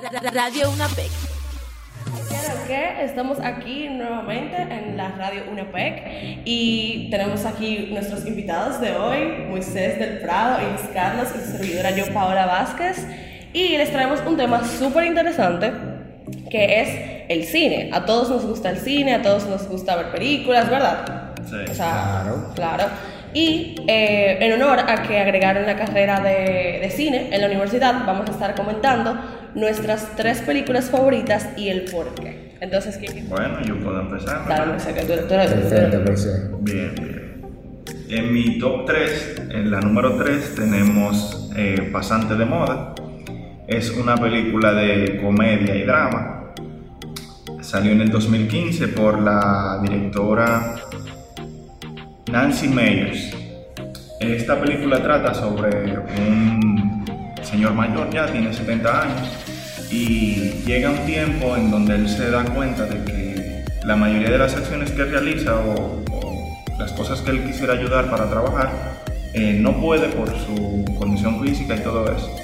Radio UNAPEC. que estamos aquí nuevamente en la radio UNAPEC y tenemos aquí nuestros invitados de hoy, Moisés del Prado, Luis Carlos y su servidora yo, Paola Vázquez, y les traemos un tema súper interesante que es el cine. A todos nos gusta el cine, a todos nos gusta ver películas, ¿verdad? Sí. O sea, Claro. claro. Y eh, en honor a que agregaron la carrera de, de cine en la universidad, vamos a estar comentando nuestras tres películas favoritas y el por qué. Entonces, ¿quién? Bueno, yo puedo empezar. Claro, no sé, que tú, tú eres- Perfecto. Bien, bien. En mi top 3, en la número 3, tenemos eh, Pasante de Moda. Es una película de comedia y drama. Salió en el 2015 por la directora Nancy Meyers. Esta película trata sobre un señor mayor ya, tiene 70 años, y llega un tiempo en donde él se da cuenta de que la mayoría de las acciones que realiza o, las cosas que él quisiera ayudar para trabajar, eh, no puede por su condición física y todo eso.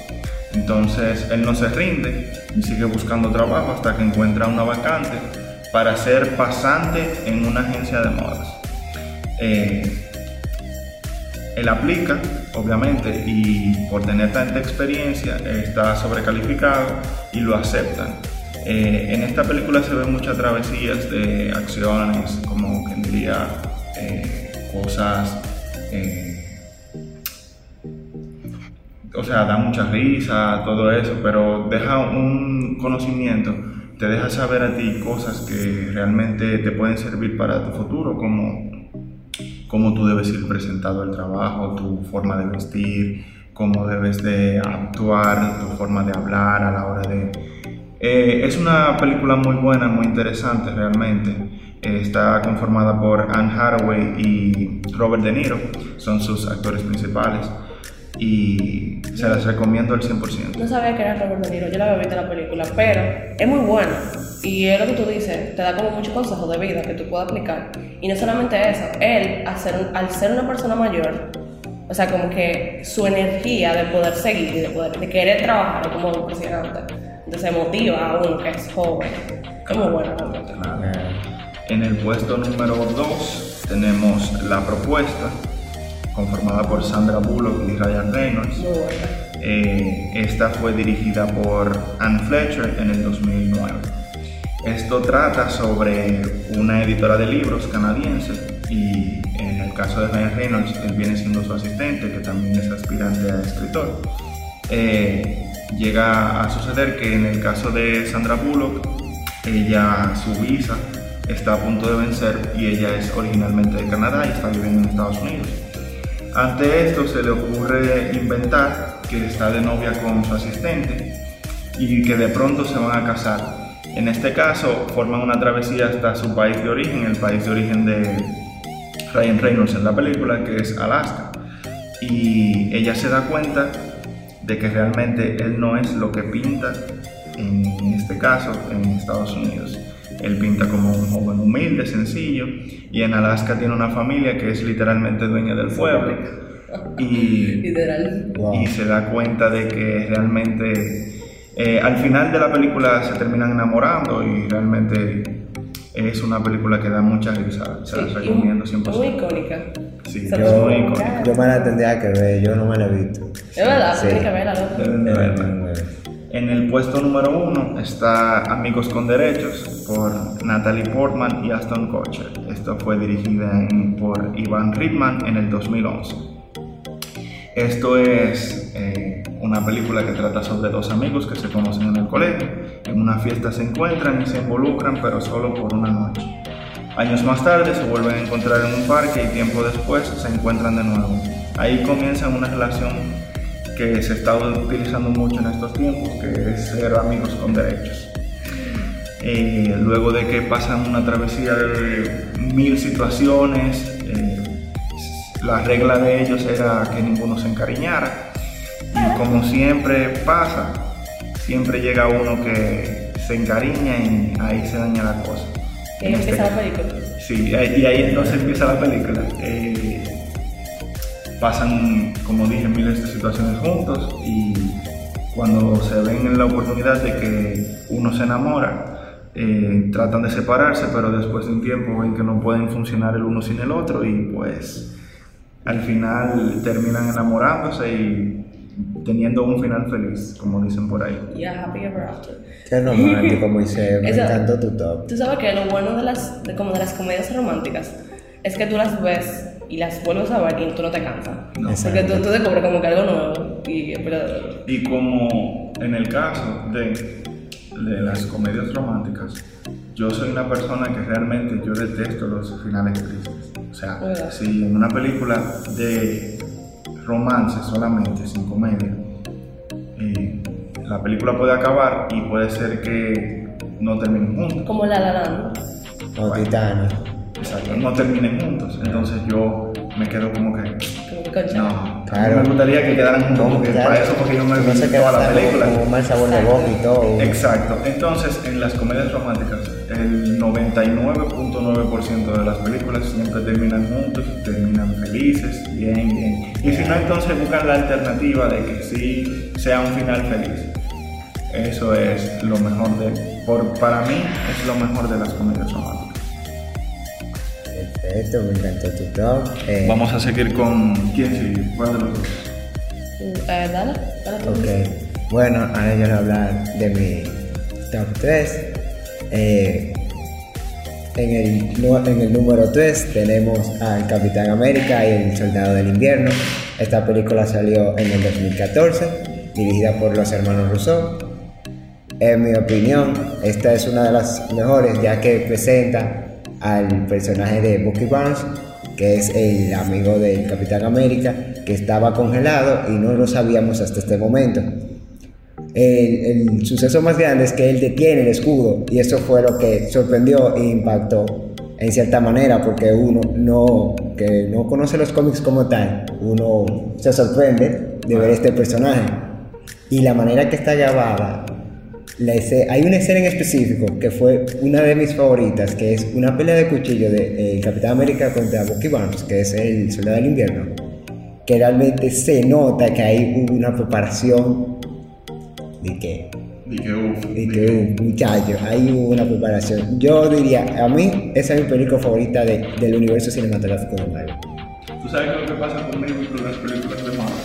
Entonces él no se rinde y sigue buscando trabajo hasta que encuentra una vacante para ser pasante en una agencia de modas. Eh, él aplica, obviamente, y por tener tanta experiencia está sobrecalificado y lo aceptan. Eh, en esta película se ven muchas travesías de acciones, como que diría eh, cosas, eh, o sea, da mucha risa, todo eso, pero deja un conocimiento, te deja saber a ti cosas que realmente te pueden servir para tu futuro, como cómo tú debes ir presentado al trabajo, tu forma de vestir, cómo debes de actuar, tu forma de hablar a la hora de... Eh, es una película muy buena, muy interesante realmente. Eh, está conformada por Anne Hathaway y Robert De Niro, son sus actores principales y se las recomiendo al 100%. No sabía que era Robert De Niro, yo la había visto la película, pero es muy buena. Y es lo que tú dices, te da como muchos consejos de vida que tú puedas aplicar. Y no solamente eso, él, al ser, al ser una persona mayor, o sea, como que su energía de poder seguir y de, poder, de querer trabajar como impresionante. Entonces motiva a uno que es joven. Es muy bueno realmente. En el puesto número 2 tenemos La Propuesta, conformada por Sandra Bullock y Ryan Reynolds. Eh, esta fue dirigida por Anne Fletcher en el 2009. Esto trata sobre una editora de libros canadiense y en el caso de Ryan Reynolds, él viene siendo su asistente, que también es aspirante a escritor. Eh, llega a suceder que en el caso de Sandra Bullock, ella, su visa está a punto de vencer y ella es originalmente de Canadá y está viviendo en Estados Unidos. Ante esto se le ocurre inventar que está de novia con su asistente y que de pronto se van a casar. En este caso forman una travesía hasta su país de origen, el país de origen de Ryan Reynolds en la película, que es Alaska. Y ella se da cuenta de que realmente él no es lo que pinta en este caso en Estados Unidos. Él pinta como un joven humilde, sencillo, y en Alaska tiene una familia que es literalmente dueña del pueblo. Y. Wow. y se da cuenta de que realmente eh, al final de la película se terminan enamorando y realmente es una película que da mucha risa. Se las Sí, recomiendo Muy 100%. icónica. Sí, Se es muy Yo, icónica. yo me la tendría que ver, yo no me la he visto. Es verdad, Sí. tienes que verla, loco. Deben de verla. En el puesto número uno está Amigos con Derechos por Natalie Portman y Aston Kutcher. Esto fue dirigida en- por Ivan Reitman en el 2011. Esto es eh, una película que trata sobre dos amigos que se conocen en el colegio. En una fiesta se encuentran y se involucran, pero solo por una noche. Años más tarde se vuelven a encontrar en un parque y tiempo después se encuentran de nuevo. Ahí comienzan una relación que se está utilizando mucho en estos tiempos, que es ser amigos con derechos. Eh, luego de que pasan una travesía de mil situaciones, eh, la regla de ellos era que ninguno se encariñara. Y como siempre pasa, siempre llega uno que se encariña y ahí se daña la cosa. Y ahí este empieza la película. Sí, y ahí entonces empieza la película. Eh, pasan, como dije, miles de situaciones juntos y cuando se ven en la oportunidad de que uno se enamora, eh, tratan de separarse, pero después de un tiempo ven que no pueden funcionar el uno sin el otro y pues al final terminan enamorándose y teniendo un final feliz, como dicen por ahí. Yeah, happy ever after. Qué romántico, Moisés. Me encantó tu top. Tú sabes que lo bueno de las, de, como de las comedias románticas es que tú las ves y las vuelves a ver y tú no te cansas. No. Porque tú, tú descubres como que algo nuevo. Y, pero, Y como en el caso de, de las comedias románticas, yo soy una persona que realmente yo detesto los finales tristes. O sea, ¿Verdad? si en una película de romance solamente, sin comedia, eh, la película puede acabar y puede ser que no terminen juntos. como la la Land. O Titanic. Exacto, no terminen juntos. Entonces yo me quedo como que, no, Claro. me gustaría que quedaran juntos ¿Cómo porque claro? para eso porque yo me no vi toda la película. como un mal sabor de boca y todo. Exacto. Entonces, en las comedias románticas, el 99.9% de las películas siempre terminan juntos, terminan felices, bien, bien. Y si no, entonces buscan la alternativa de que sí sea un final feliz. Eso es lo mejor de, por, para mí, es lo mejor de las comedias románticas. Perfecto, me encantó tu top. Eh, Vamos a seguir con quién sigue, cuál de los dos. Eh, dale, dale tú. Ok, bueno, ahora yo voy a hablar de mi top 3. Eh, en, el, en el número 3 tenemos al Capitán América y el Soldado del Invierno. Esta película salió en el 2014, dirigida por los hermanos Rousseau. En mi opinión, esta es una de las mejores ya que presenta al personaje de Bucky Barnes, que es el amigo del Capitán América, que estaba congelado y no lo sabíamos hasta este momento. El, suceso más grande es que él detiene el escudo y eso fue lo que sorprendió e impactó en cierta manera porque uno no que no conoce los cómics como tal uno se sorprende de ver este personaje y la manera que está grabada la hay una escena en específico que fue una de mis favoritas que es una pelea de cuchillo de eh, Capitán América contra Bucky Barnes que es el soldado del invierno que realmente se nota que hay hubo una preparación de que, Y que, uf, de que uh, muchachos, hay hubo una preparación. Yo diría, a mí esa es mi película favorita de- del universo cinematográfico de Marvel. ¿Tú sabes qué es lo que pasa conmigo con las películas de Marvel?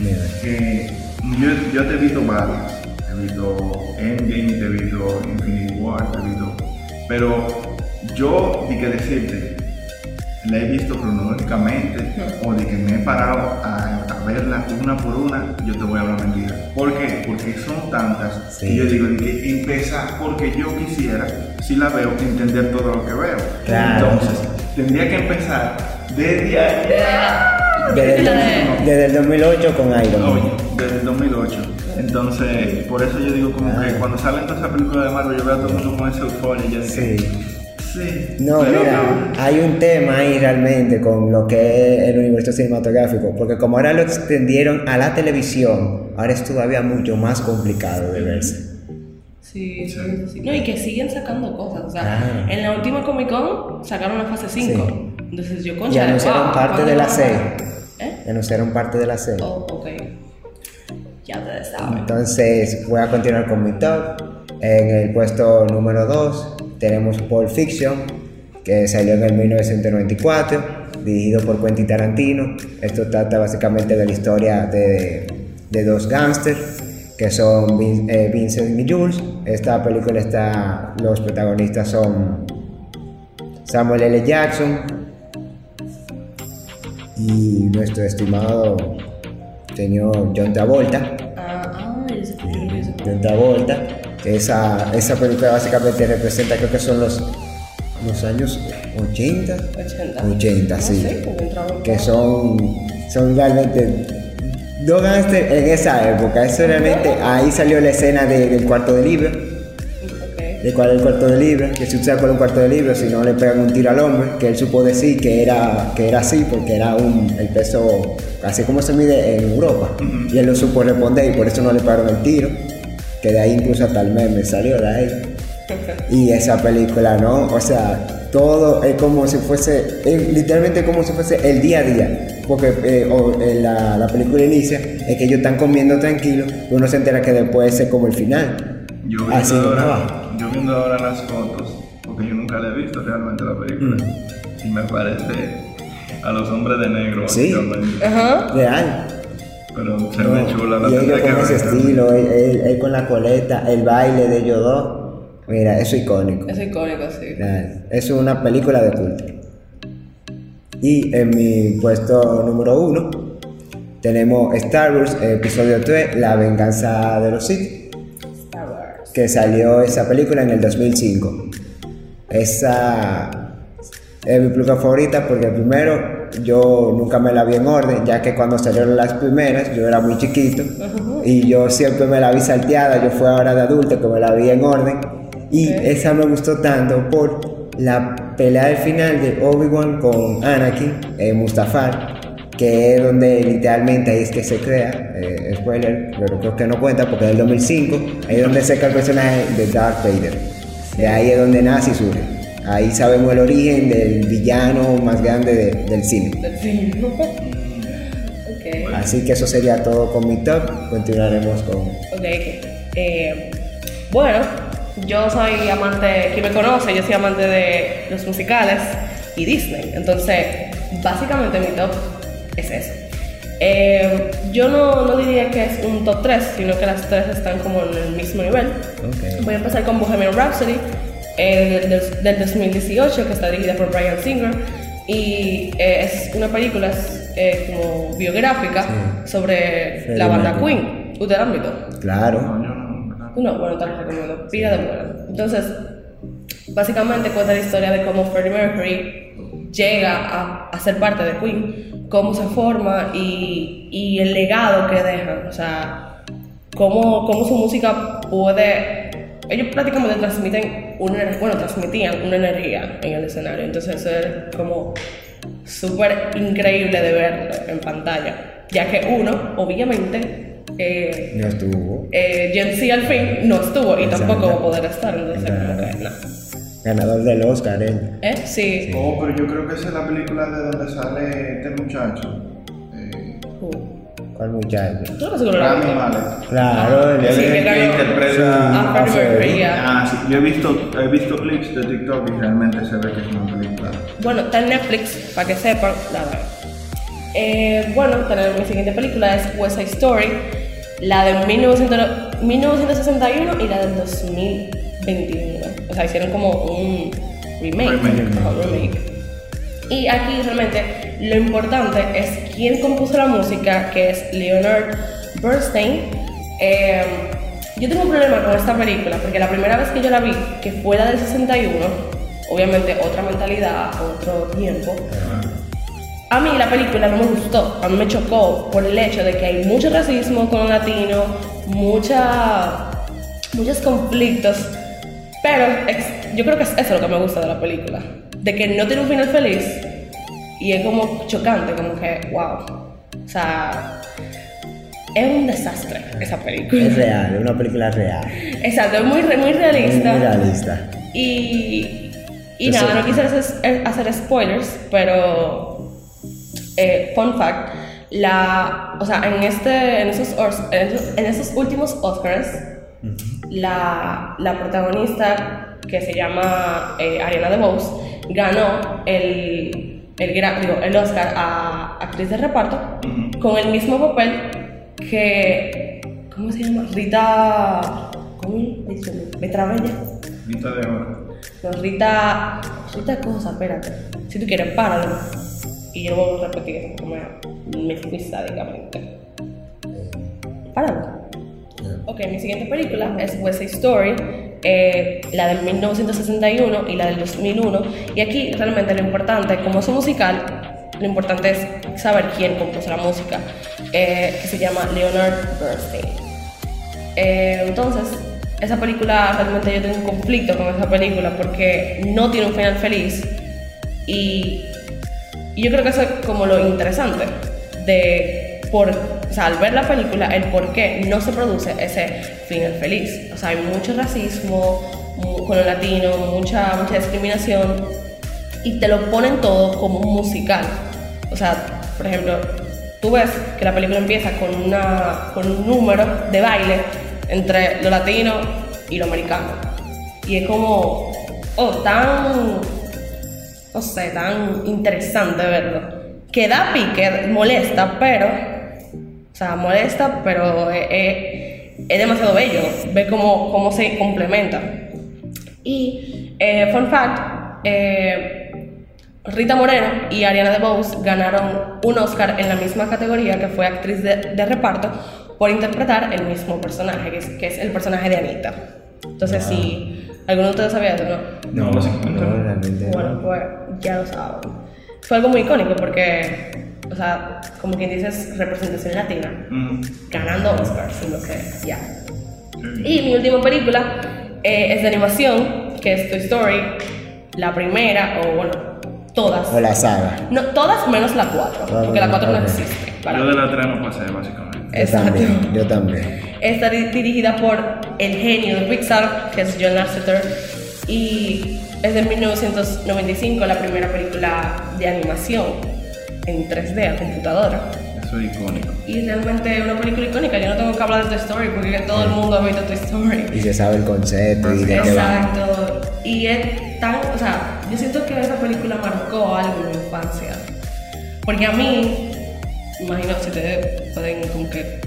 Mira, que yo, yo te he visto varias, visto Endgame, visto Infinity War, visto, pero yo di que decirte, la he visto cronológicamente o de que me he parado a, a verla una por una, yo te voy a hablar mentira. ¿Por qué? Porque son tantas Sí. que yo digo de que empezar porque yo quisiera, si la veo, entender todo lo que veo. Claro. Entonces, tendría que empezar desde desde, desde el 2008 con Iron Man. Oye, desde el 2008. Entonces, por eso yo digo como Ah. que cuando salen todas esas películas de Marvel, yo veo a todo el mundo con esa euforia y yo Sí. sí. No, pero mira, hay un tema ahí realmente con lo que es el universo cinematográfico, porque como ahora lo extendieron a la televisión, ahora es todavía mucho más complicado de verse. Sí, sí, sí. No, y que siguen sacando cosas. O sea, Claro. en la última Comic Con sacaron la fase 5. Entonces yo, concha. Y anunciaron wow, parte ¿cuándo de la serie. ¿Eh? Anunciaron parte de la serie. Oh, ok. Entonces voy a continuar con mi top. En el puesto número 2 tenemos Pulp Fiction, que salió en el 1994, dirigido por Quentin Tarantino. Esto trata básicamente de la historia de, de dos gángsters que son eh, Vincent y. Esta película está, los protagonistas son Samuel L. Jackson y nuestro estimado señor John Travolta. Ah, ah, que ese John Travolta. Esa, esa película básicamente representa, creo que son los, los años 80. 80. 80, No sí. sé, Que son, son realmente dos gángsters en esa época. Eso realmente, ahí salió la escena de- del cuarto de libro. De cuál es el cuarto de libra, que sabe cuál es un cuarto de libra, si no le pegan un tiro al hombre, que él supo decir que era, que era así, porque era un, el peso, así como se mide en Europa, y él lo supo responder y por eso no le pegaron el tiro, que de ahí incluso hasta el meme salió de ahí. Y esa película, ¿no? O sea, todo es como si fuese, es literalmente como si fuese el día a día. Porque eh, o, eh, la, la película inicia, es que ellos están comiendo tranquilo, pero uno se entera que después es como el final. Yo Así no. Yo viendo ahora las fotos, porque yo nunca la he visto realmente la película, Mm. y me parece a los hombres de negro, Sí. Ajá. Real. Pero se ve chula la y que con ese estilo, él, él- él con la coleta, el baile de ellos dos. Mira, eso es icónico. Es icónico, sí. Real. Es una película de culto. Y en mi puesto número uno tenemos Star Wars, episodio 3, La venganza de los Sith. Que salió esa película en el 2005. Esa es mi película favorita porque primero yo nunca me la vi en orden, ya que cuando salieron las primeras yo era muy chiquito y yo siempre me la vi salteada, yo fui ahora de adulto que me la vi en orden y Ok. esa me gustó tanto por la pelea del final de Obi-Wan con Anakin, eh, Mustafar, que es donde literalmente ahí es que se crea, eh, spoiler, pero creo que no cuenta porque es del 2005, ahí es donde se crea el personaje de Darth Vader. De ahí es donde nace y surge. Ahí sabemos el origen del villano más grande de- del cine. Del cine. ok. Así que eso sería todo con mi top. Continuaremos con... Ok, eh, bueno, yo soy amante, quien me conoce, yo soy amante de los musicales y Disney. Entonces, básicamente mi top es eso. Eh, yo no, no diría que es un top 3, sino que las tres están como en el mismo nivel. Ok. Voy a empezar con Bohemian Rhapsody eh, del, del 2018, que está dirigida por Brian Singer. Y eh, es una película eh, como biográfica sobre Freddie la banda. Queen. ¿Usted la han visto? Claro. No, bueno, te lo recomiendo. Pila de buena. Entonces, básicamente cuenta la historia de cómo Freddie Mercury llega a, a ser parte de Queen, cómo se forma y, y el legado que deja. O sea, cómo, cómo su música puede. Ellos prácticamente transmiten una bueno, transmitían una energía en el escenario. Entonces, eso es como súper increíble de verlo en pantalla. Ya que uno, obviamente, eh, No estuvo. eh, Gen Z al fin no estuvo y tampoco va a poder estar, entonces como que no. Ganador del Oscar, él. ¿Eh? Sí. Oh, pero yo creo que esa es la película de donde sale este muchacho. Eh, Uh. ¿Cuál muchacho? ¿Tú no viste? Malek. Claro, él Él Sí, es que el que interpreta. Ah, Ah, sí. Ah, sí, yo he visto, he visto clips de TikTok y realmente se ve que es una película. Bueno, está en Netflix, para que sepan, la verdad. Eh, bueno, tenemos mi siguiente película es West Side Story, la de 1900 1961 y la del 2021. O sea, hicieron como un remake. Remake. Ajá, un remake. Y aquí realmente lo importante es quién compuso la música, que es Leonard Bernstein. Eh, yo tengo un problema con esta película, porque la primera vez que yo la vi, que fue la del 61, obviamente otra mentalidad, otro tiempo, a mí la película no me gustó, a mí me chocó por el hecho de que hay mucho racismo con los latinos, mucha, muchos conflictos, pero ex- yo creo que es eso lo que me gusta de la película, de que no tiene un final feliz y es como chocante, como que, wow, o sea, es un desastre esa película. Es real, es una película real. Exacto, es muy, muy realista. Muy realista. Y, y nada, no quise hacer, hacer spoilers, pero eh, fun fact, la, o sea, en, este, en, esos, en, esos, en esos últimos Oscars, la, la protagonista que se llama eh, Ariana DeBose ganó el, el, digo, el Oscar a actriz de reparto con el mismo papel que, ¿cómo se llama? Rita, ¿cómo? Me trabé ya. Vista de oro. No, Rita. Rita cosa, espérate. Si tú quieres, páralo. Y yo voy a repetir como me fui sádicamente. Páralo. Ok, mi siguiente película es West Side Story, eh, la del 1961 y la del 2001. Y aquí realmente lo importante, como es un musical, lo importante es saber quién compuso la música, eh, que se llama Leonard Bernstein. Eh, entonces, esa película, realmente yo tengo un conflicto con esa película porque no tiene un final feliz y, y yo creo que eso es como lo interesante de, por, o sea, al ver la película, el por qué no se produce ese final feliz. O sea, hay mucho racismo con los latinos, mucha, mucha discriminación y te lo ponen todo como un musical. O sea, por ejemplo, tú ves que la película empieza con, una, con un número de baile entre lo latino y lo americano. Y es como, oh, tan, no sé, tan interesante verlo. Que da pique, molesta, pero, sea, molesta, pero es, es- es demasiado bello ver cómo, cómo se complementa. Y, eh, fun fact, eh, Rita Moreno y Ariana DeBose ganaron un Oscar en la misma categoría que fue actriz de, de reparto por interpretar el mismo personaje, que es, que es el personaje de Anita. Entonces, si alguno de ustedes sabía eso, ¿no? No, no, no. realmente no. Bueno, pues ya lo saben. Fue algo muy icónico porque, o sea, como quien dice, es representación latina, Mm, ganando Oscars, lo que ya. sí. Y mi última película eh, es de animación, que es Toy Story, la primera, o bueno, todas. O la saga. No, todas menos la 4, Ah, porque la 4 no existe. para Yo de la 3 no pasé, básicamente. Yo también, yo también. Está di- dirigida por el genio de Pixar, que es John Lasseter, y es de 1995, la primera película de animación en 3D a computadora. Eso es icónico. Y realmente es una película icónica. Yo no tengo que hablar de Toy Story porque todo el mundo ha visto Toy Story. Y se sabe el concepto y de qué va. Exacto. Y es tan, o sea, yo siento que esa película marcó algo en mi infancia. Porque a mí, imagino si ustedes pueden como que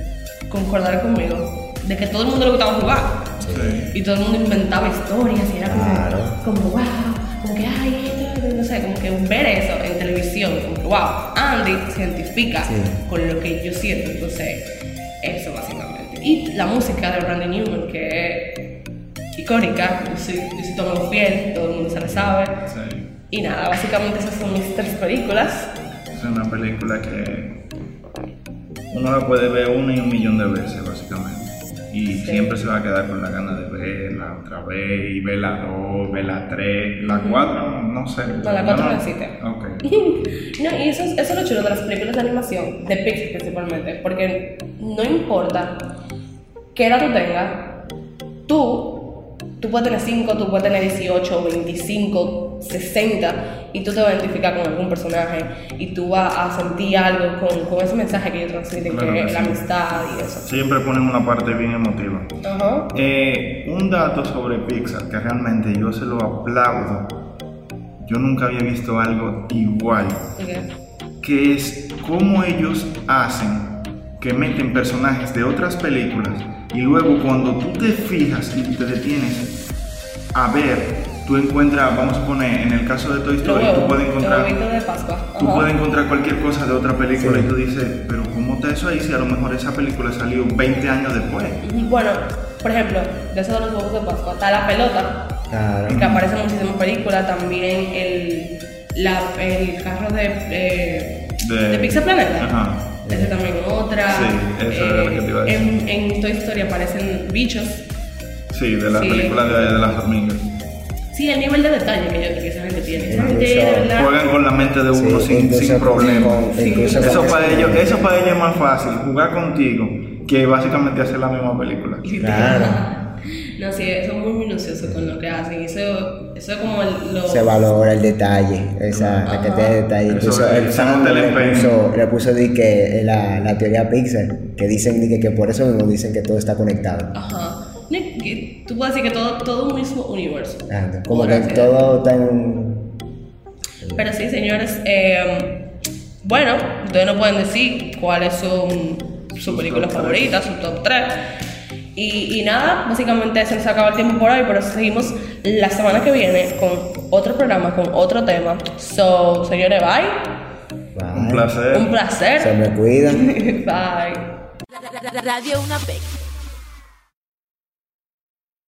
concordar conmigo, de que todo el mundo le gustaba jugar. Sí. Y todo el mundo inventaba historias y era como, Claro. como wow, como que ay, esto, no sé, como que ver eso en televisión, como que wow, Andy se identifica Sí. con lo que yo siento, entonces eso básicamente. Y la música de Randy Newman, que es icónica, yo soy, yo soy todo fiel, todo el mundo se la sabe. Sí. Y nada, básicamente esas son mis tres películas. Es una película que uno la puede ver una y un millón de veces, básicamente. Y siempre se va a quedar con la gana de verla otra vez, y ver la 2, ver la 3, la 4, no sé. No, la cuatro no existe. Ok. No, y eso es, eso es lo chulo de las películas de animación, de Pixar principalmente, porque no importa qué edad tú tengas, tú, tú puedes tener 5, tú puedes tener 18, 25, 60, y tú te vas a identificar con algún personaje, y tú vas a sentir algo con, con ese mensaje que ellos transmiten, Claro que es la amistad y eso. Siempre ponen una parte bien emotiva. Eh, un dato sobre Pixar que realmente yo se lo aplaudo. Yo nunca había visto algo igual. Ok. que es cómo ellos hacen que meten personajes de otras películas y luego cuando tú te fijas y te detienes a ver, tú encuentras, vamos a poner, en el caso de Toy Story, tú puedes encontrar, de tú puedes encontrar cualquier cosa de otra película Sí. y tú dices, pero ¿cómo está eso ahí si a lo mejor esa película salió 20 años después? Bueno, por ejemplo, de eso de los huevos de Pascua, está la pelota, Claro. que aparece en muchísimas películas, también el, la, el carro de, eh, De- de Pizza Planeta. Ajá. Ese también otra. Sí, eso era lo que te iba a decir. En, en Toy Story aparecen bichos. Sí, de la Sí. película de, de las hormigas. Sí, el nivel de detalle que, yo- que esa gente tiene. Esa gente. Juegan con la mente de uno Sí, sin, sin problema. Eso para ellos, eso para ellos es más fácil, jugar contigo, que básicamente hacer la misma película. Claro. No, sí, son muy minuciosos con lo que hacen. Eso, eso es como el, lo. Se valora el detalle, esa, la cantidad de detalle. Incluso el fan le puso, le puso di que la, la teoría Pixar, que dicen di que, que por eso mismo dicen que todo está conectado. Ajá. Tú puedes decir que todo, todo un mismo universo. Ah, Como que todo está en... Pero sí, señores, eh, bueno, ustedes no pueden decir cuáles son sus películas top favoritas, su top 3. Y, y nada, básicamente se nos acaba el tiempo por hoy, pero seguimos la semana que viene con otro programa, con otro tema. So, señores, bye. Bye. Un placer. Un placer. Se me cuidan. bye. Radio Una